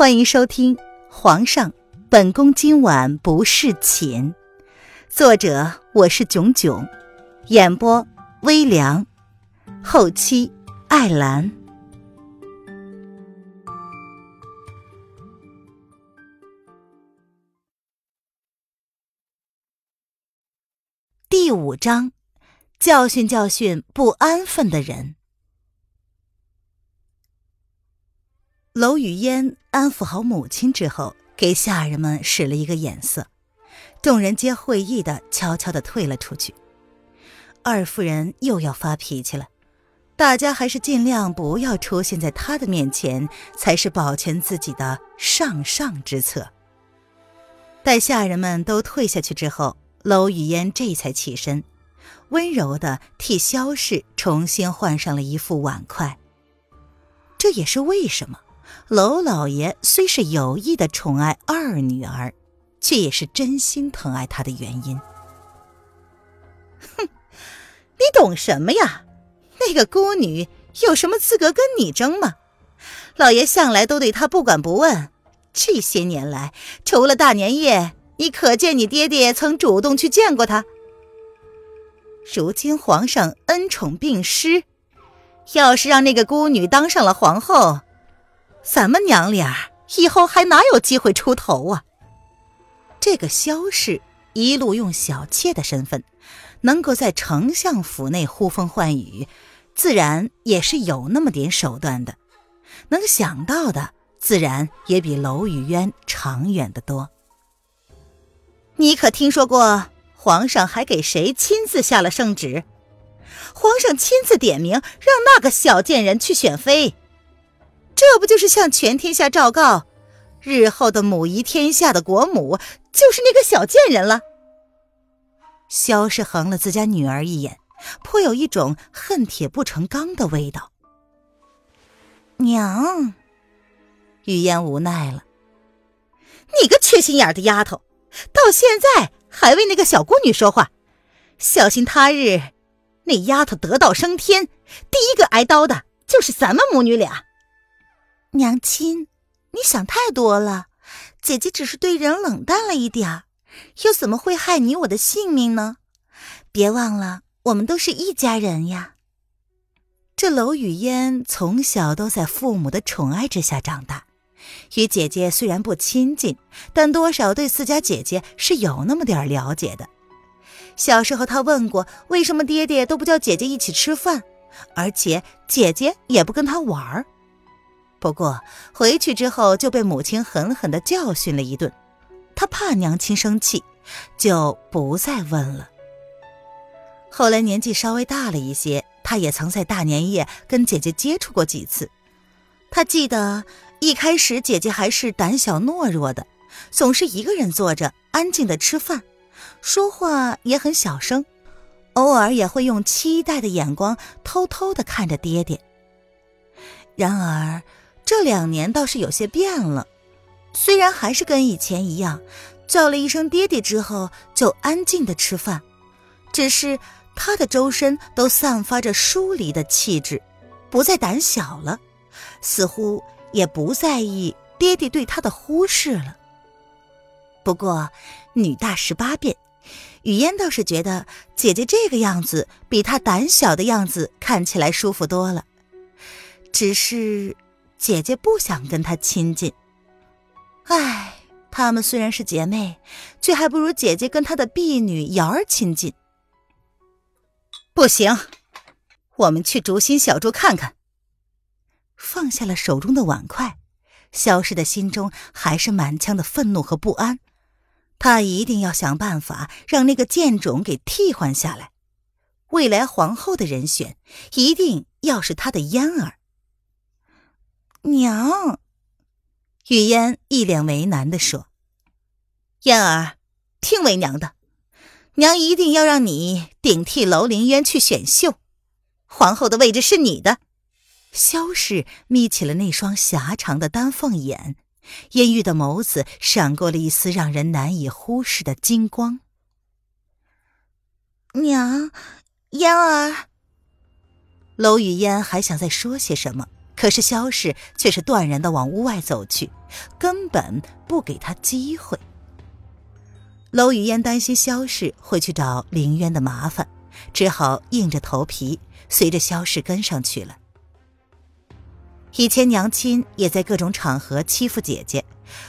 欢迎收听《皇上，本宫今晚不侍寝》，作者我是囧囧，演播微凉，后期艾兰。第五章，教训教训不安分的人。娄雨嫣安抚好母亲之后，给下人们使了一个眼色，众人皆会意的悄悄的退了出去。二夫人又要发脾气了，大家还是尽量不要出现在她的面前，才是保全自己的上上之策。待下人们都退下去之后，娄雨嫣这才起身，温柔的替萧氏重新换上了一副碗筷。这也是为什么。娄老爷虽是有意的宠爱二女儿，却也是真心疼爱她的原因。哼，你懂什么呀？那个孤女有什么资格跟你争吗？老爷向来都对她不管不问，这些年来，除了大年夜，你可见你爹爹曾主动去见过她？如今皇上恩宠并施，要是让那个孤女当上了皇后，咱们娘俩以后还哪有机会出头啊？这个萧氏一路用小妾的身份，能够在丞相府内呼风唤雨，自然也是有那么点手段的。能想到的，自然也比娄雨渊长远的多。你可听说过皇上还给谁亲自下了圣旨？皇上亲自点名，让那个小贱人去选妃。这不就是向全天下昭告，日后的母仪天下的国母就是那个小贱人了？萧氏横了自家女儿一眼，颇有一种恨铁不成钢的味道。娘，雨嫣无奈了，你个缺心眼的丫头，到现在还为那个小姑女说话，小心他日那丫头得道升天，第一个挨刀的就是咱们母女俩。娘亲，你想太多了。姐姐只是对人冷淡了一点儿，又怎么会害你我的性命呢？别忘了，我们都是一家人呀。这娄雨嫣从小都在父母的宠爱之下长大，与姐姐虽然不亲近，但多少对自家姐姐是有那么点了解的。小时候，她问过为什么爹爹都不叫姐姐一起吃饭，而且姐姐也不跟他玩儿。不过回去之后就被母亲狠狠的教训了一顿，他怕娘亲生气，就不再问了。后来年纪稍微大了一些，他也曾在大年夜跟姐姐接触过几次。他记得一开始姐姐还是胆小懦弱的，总是一个人坐着安静的吃饭，说话也很小声，偶尔也会用期待的眼光偷偷的看着爹爹。然而。这两年倒是有些变了，虽然还是跟以前一样，叫了一声爹爹之后就安静的吃饭，只是他的周身都散发着疏离的气质，不再胆小了，似乎也不在意爹爹对他的忽视了。不过女大十八变，雨嫣倒是觉得姐姐这个样子比她胆小的样子看起来舒服多了，只是。姐姐不想跟她亲近，唉，她们虽然是姐妹，却还不如姐姐跟她的婢女瑶儿亲近。不行，我们去竹心小筑看看。放下了手中的碗筷，萧氏的心中还是满腔的愤怒和不安。他一定要想办法让那个贱种给替换下来。未来皇后的人选，一定要是他的嫣儿。娘，雨嫣一脸为难的说：“嫣儿，听为娘的，娘一定要让你顶替楼凌渊去选秀，皇后的位置是你的。”萧氏眯起了那双狭长的丹凤眼，阴郁的眸子闪过了一丝让人难以忽视的金光。娘，嫣儿，楼雨嫣还想再说些什么。可是萧氏却是断然的往屋外走去，根本不给他机会。娄雨嫣担心萧氏会去找林渊的麻烦，只好硬着头皮随着萧氏跟上去了。以前娘亲也在各种场合欺负姐姐，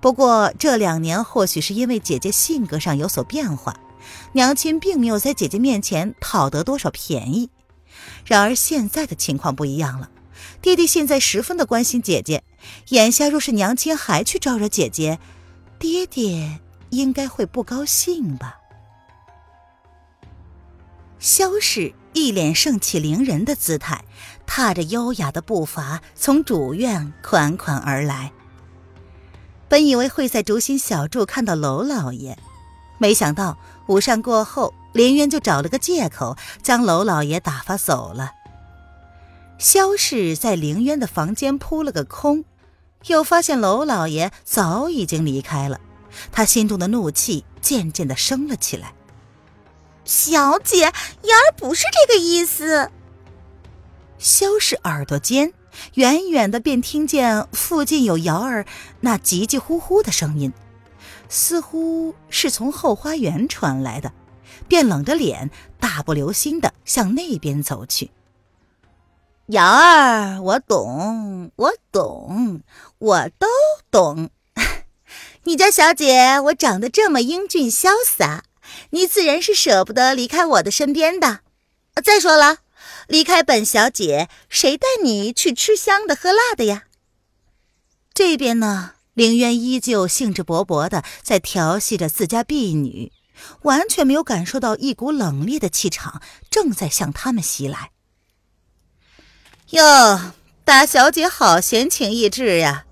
不过这两年或许是因为姐姐性格上有所变化，娘亲并没有在姐姐面前讨得多少便宜。然而现在的情况不一样了，爹爹现在十分的关心姐姐，眼下若是娘亲还去招惹姐姐，爹爹应该会不高兴吧？萧氏一脸盛气凌人的姿态，踏着优雅的步伐从主院款款而来。本以为会在竹心小筑看到娄老爷，没想到午膳过后，林渊就找了个借口将娄老爷打发走了。萧氏在凌渊的房间扑了个空，又发现娄老爷早已经离开了，他心中的怒气渐渐的升了起来。小姐，瑶儿不是这个意思。萧氏耳朵尖，远远的便听见附近有瑶儿那急急呼呼的声音，似乎是从后花园传来的，便冷着脸，大步流星的向那边走去。瑶儿，我懂，我懂，我都懂。你家小姐，我长得这么英俊潇洒。你自然是舍不得离开我的身边的。再说了，离开本小姐，谁带你去吃香的喝辣的呀？这边呢，凌渊依旧兴致勃勃的在调戏着自家婢女，完全没有感受到一股冷冽的气场正在向他们袭来。哟，大小姐好闲情逸致呀！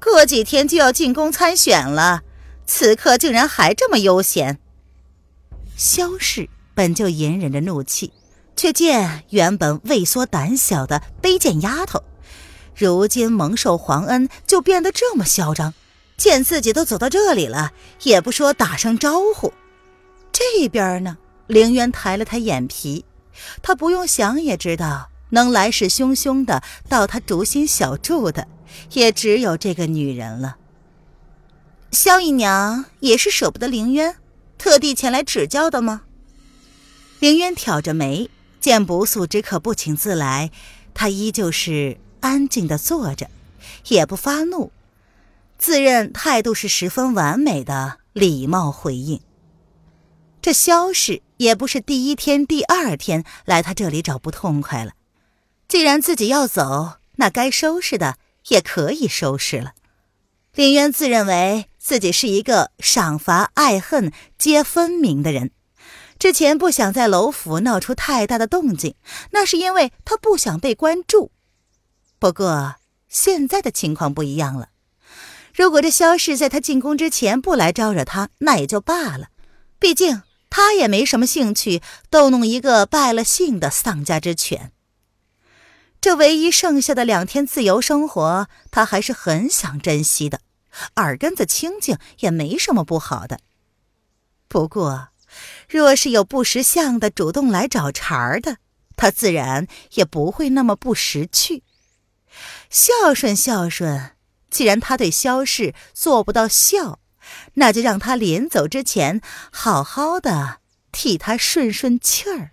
过几天就要进宫参选了，此刻竟然还这么悠闲。萧氏本就隐忍着怒气，却见原本畏缩胆小的卑贱丫头，如今蒙受皇恩，就变得这么嚣张。见自己都走到这里了，也不说打声招呼。这边呢，凌渊抬了抬眼皮，他不用想也知道，能来势汹汹的到他竹心小筑的，也只有这个女人了。萧姨娘也是舍不得凌渊。特地前来指教的吗？凌渊挑着眉，见不速之客不请自来，他依旧是安静的坐着，也不发怒，自认态度是十分完美的礼貌回应。这萧氏也不是第一天、第二天来他这里找不痛快了，既然自己要走，那该收拾的也可以收拾了。林渊自认为自己是一个赏罚爱恨皆分明的人，之前不想在楼府闹出太大的动静，那是因为他不想被关注。不过现在的情况不一样了，如果这萧氏在他进宫之前不来招惹他，那也就罢了，毕竟他也没什么兴趣逗弄一个败了兴的丧家之犬。这唯一剩下的两天自由生活，他还是很想珍惜的。耳根子清净也没什么不好的。不过，若是有不识相的主动来找茬的，他自然也不会那么不识趣。孝顺孝顺，既然他对萧氏做不到孝，那就让他临走之前好好的替他顺顺气儿。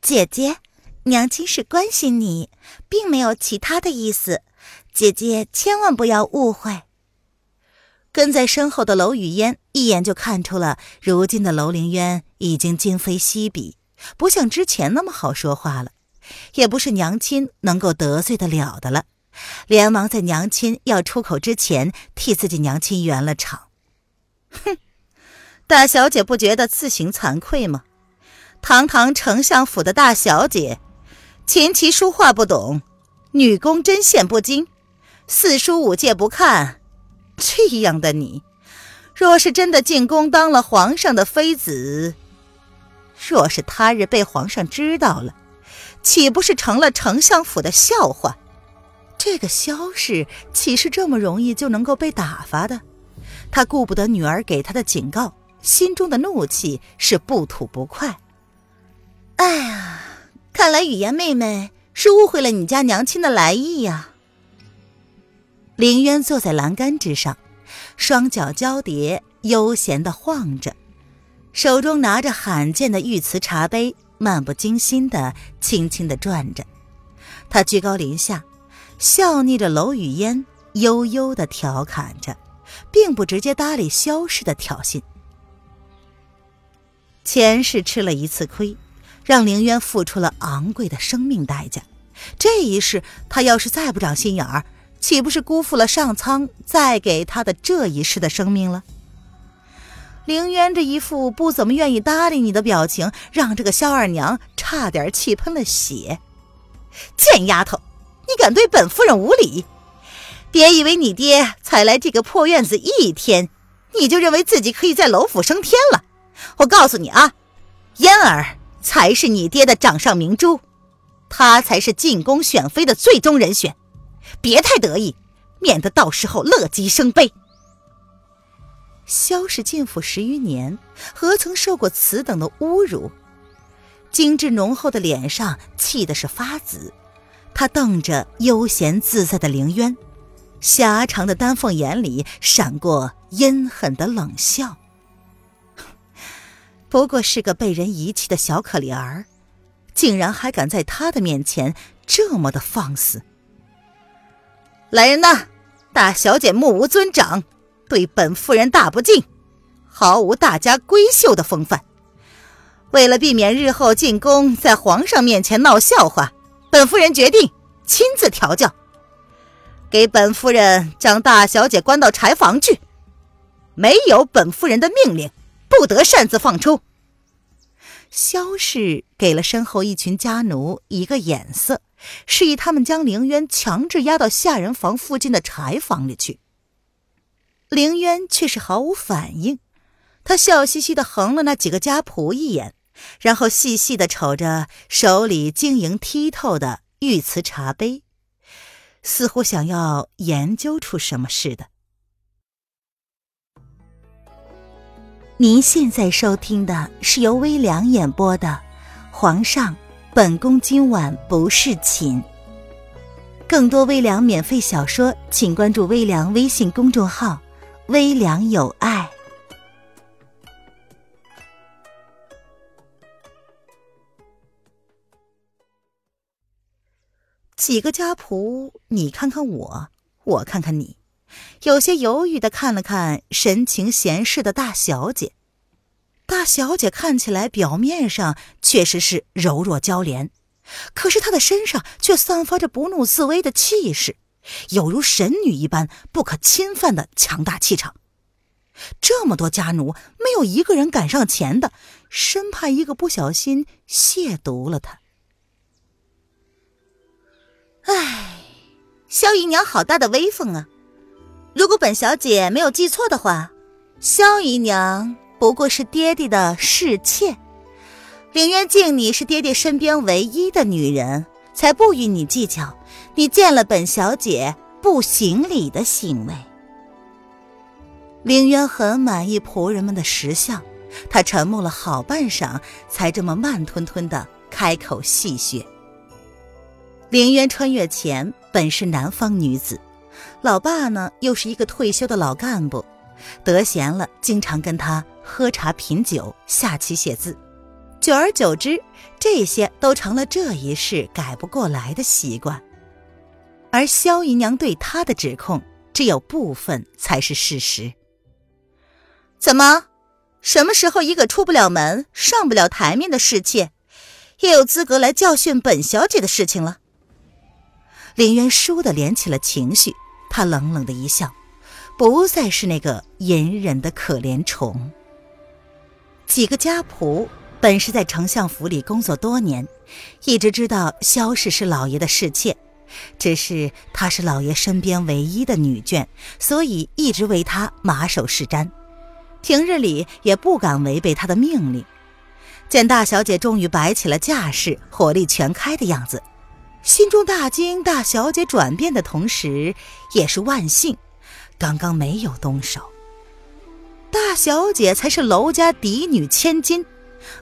姐姐。娘亲是关心你，并没有其他的意思，姐姐千万不要误会。跟在身后的楼雨嫣一眼就看出了，如今的楼凌渊已经今非昔比，不像之前那么好说话了，也不是娘亲能够得罪得了的了，连忙在娘亲要出口之前替自己娘亲圆了场。哼，大小姐不觉得自行惭愧吗？堂堂丞相府的大小姐。琴棋书画不懂，女工针线不精，四书五戒不看，这样的你，若是真的进宫当了皇上的妃子，若是他日被皇上知道了，岂不是成了丞相府的笑话？这个萧氏岂是这么容易就能够被打发的？他顾不得女儿给他的警告，心中的怒气是不吐不快。哎呀！看来雨言妹妹是误会了你家娘亲的来意呀。凌渊坐在栏杆之上，双脚交叠，悠闲的晃着，手中拿着罕见的玉瓷茶杯，漫不经心的轻轻的转着。他居高临下，笑睨着娄雨嫣，悠悠的调侃着，并不直接搭理萧氏的挑衅。前世吃了一次亏，让凌渊付出了昂贵的生命代价。这一世，他要是再不长心眼儿，岂不是辜负了上苍再给他的这一世的生命了？凌渊这一副不怎么愿意搭理你的表情，让这个萧二娘差点气喷了血。贱丫头，你敢对本夫人无礼？别以为你爹才来这个破院子一天，你就认为自己可以在楼府升天了。我告诉你啊，嫣儿才是你爹的掌上明珠，她才是进宫选妃的最终人选。别太得意，免得到时候乐极生悲。萧氏进府十余年，何曾受过此等的侮辱？精致浓厚的脸上气的是发紫，他瞪着悠闲自在的凌渊，狭长的丹凤眼里闪过阴狠的冷笑。不过是个被人遗弃的小可怜儿，竟然还敢在他的面前这么的放肆！来人呐，大小姐目无尊长，对本夫人大不敬，毫无大家闺秀的风范。为了避免日后进宫在皇上面前闹笑话，本夫人决定亲自调教，给本夫人将大小姐关到柴房去，没有本夫人的命令。不得擅自放出。萧氏给了身后一群家奴一个眼色，示意他们将凌渊强制押到下人房附近的柴房里去。凌渊却是毫无反应，他笑嘻嘻的横了那几个家仆一眼，然后细细的瞅着手里晶莹剔透的玉瓷茶杯，似乎想要研究出什么似的。您现在收听的是由微凉演播的《皇上，本宫今晚不侍寝》。更多微凉免费小说，请关注微凉微信公众号“微凉有爱”。几个家仆，你看看我，我看看你。有些犹豫的看了看神情闲适的大小姐，大小姐看起来表面上确实是柔弱娇怜，可是她的身上却散发着不怒自威的气势，有如神女一般不可侵犯的强大气场。这么多家奴，没有一个人敢上前的，生怕一个不小心亵渎了她。唉，萧姨娘好大的威风啊！如果本小姐没有记错的话，萧姨娘不过是爹爹的侍妾。凌渊敬你是爹爹身边唯一的女人，才不与你计较你见了本小姐不行礼的行为。凌渊很满意仆人们的识相，他沉默了好半晌，才这么慢吞吞的开口戏谑：“凌渊穿越前本是南方女子。”老爸呢，又是一个退休的老干部，得闲了，经常跟他喝茶品酒、下棋写字，久而久之，这些都成了这一世改不过来的习惯。而萧姨娘对他的指控，只有部分才是事实。怎么，什么时候一个出不了门、上不了台面的侍妾，也有资格来教训本小姐的事情了？林渊倏地连起了情绪。他冷冷的一笑，不再是那个隐忍的可怜虫。几个家仆本是在丞相府里工作多年，一直知道萧氏是老爷的侍妾，只是她是老爷身边唯一的女眷，所以一直为她马首是瞻，平日里也不敢违背她的命令。见大小姐终于摆起了架势，火力全开的样子。心中大惊，大小姐转变的同时，也是万幸，刚刚没有动手。大小姐才是娄家嫡女千金，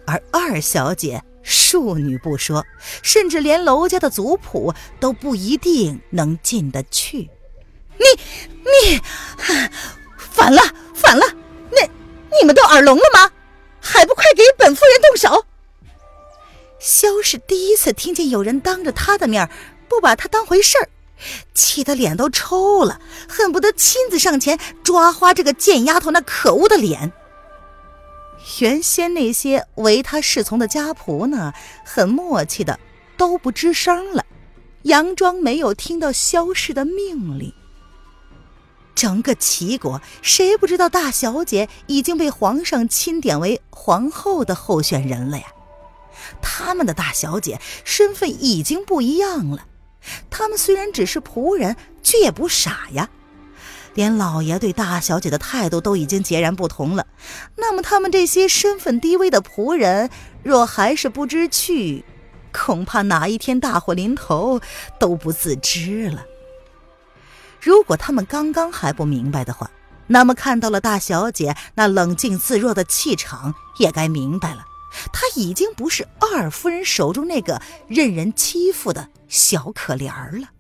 而二小姐庶女不说，甚至连娄家的族谱都不一定能进得去。你你，反了反了！那你们都耳聋了吗？还不快给本夫人动手！萧氏第一次听见有人当着他的面不把他当回事儿，气得脸都抽了，恨不得亲自上前抓花这个贱丫头那可恶的脸。原先那些唯他侍从的家仆呢，很默契的都不吱声了，佯装没有听到萧氏的命令。整个齐国谁不知道大小姐已经被皇上钦点为皇后的候选人了呀？他们的大小姐身份已经不一样了，他们虽然只是仆人，却也不傻呀。连老爷对大小姐的态度都已经截然不同了，那么他们这些身份低微的仆人，若还是不知趣，恐怕哪一天大祸临头都不自知了。如果他们刚刚还不明白的话，那么看到了大小姐那冷静自若的气场，也该明白了，她已经不是二夫人手中那个任人欺负的小可怜儿了。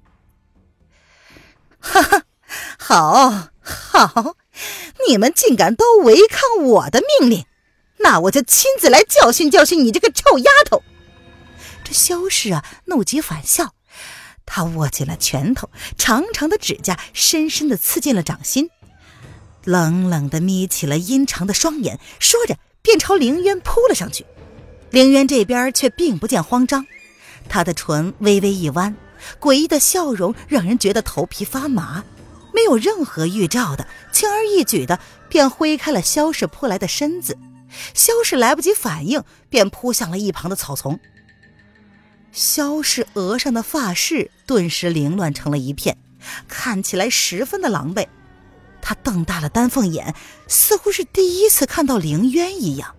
哈哈。好好，你们竟敢都违抗我的命令，那我就亲自来教训教训你这个臭丫头！这萧氏啊，怒极反笑，她握紧了拳头，长长的指甲深深的刺进了掌心，冷冷的眯起了阴长的双眼，说着便朝凌渊扑了上去。凌渊这边却并不见慌张，他的唇微微一弯，诡异的笑容让人觉得头皮发麻。没有任何预兆的，轻而易举的便挥开了萧氏扑来的身子。萧氏来不及反应，便扑向了一旁的草丛。萧氏额上的发饰顿时凌乱成了一片，看起来十分的狼狈。他瞪大了丹凤眼，似乎是第一次看到凌渊一样。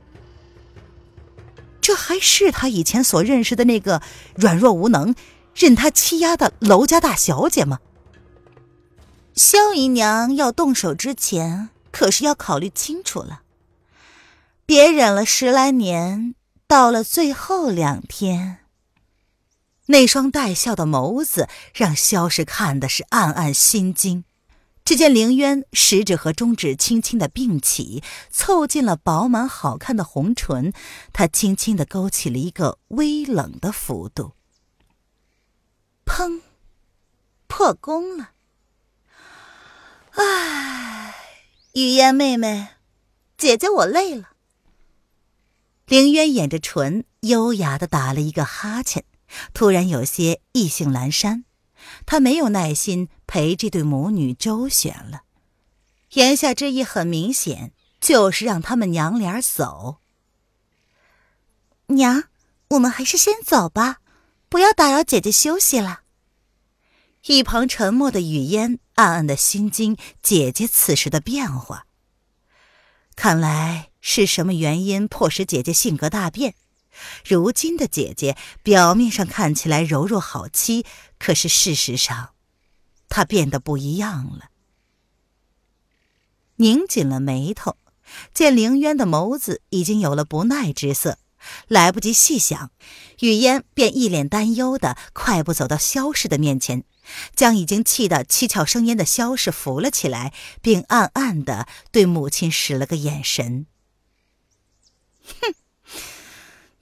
这还是他以前所认识的那个软弱无能、任他欺压的娄家大小姐吗？萧姨娘要动手之前，可是要考虑清楚了。别忍了十来年，到了最后两天，那双带笑的眸子让萧氏看的是暗暗心惊。只见凌渊食指和中指轻轻的并起，凑近了饱满好看的红唇，他轻轻的勾起了一个微冷的幅度。砰，破功了。唉，雨烟妹妹，姐姐我累了。凌渊掩着唇，优雅的打了一个哈欠，突然有些意兴阑珊。他没有耐心陪这对母女周旋了，言下之意很明显，就是让他们娘俩走。娘，我们还是先走吧，不要打扰姐姐休息了。一旁沉默的雨烟暗暗的心惊姐姐此时的变化。看来是什么原因迫使姐姐性格大变？如今的姐姐表面上看起来柔弱好欺，可是事实上，她变得不一样了。拧紧了眉头，见凌渊的眸子已经有了不耐之色。来不及细想，雨烟便一脸担忧的快步走到萧氏的面前，将已经气得七窍生烟的萧氏扶了起来，并暗暗的对母亲使了个眼神。哼，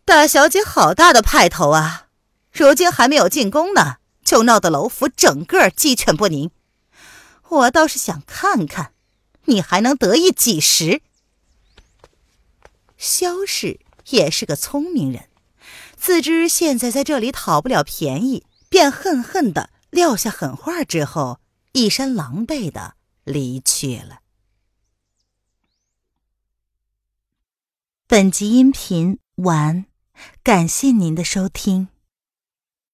大小姐好大的派头啊！如今还没有进宫呢，就闹得楼府整个鸡犬不宁。我倒是想看看，你还能得意几时？萧氏。也是个聪明人，自知现在在这里讨不了便宜，便恨恨的撂下狠话之后，一身狼狈的离去了。本集音频完，感谢您的收听。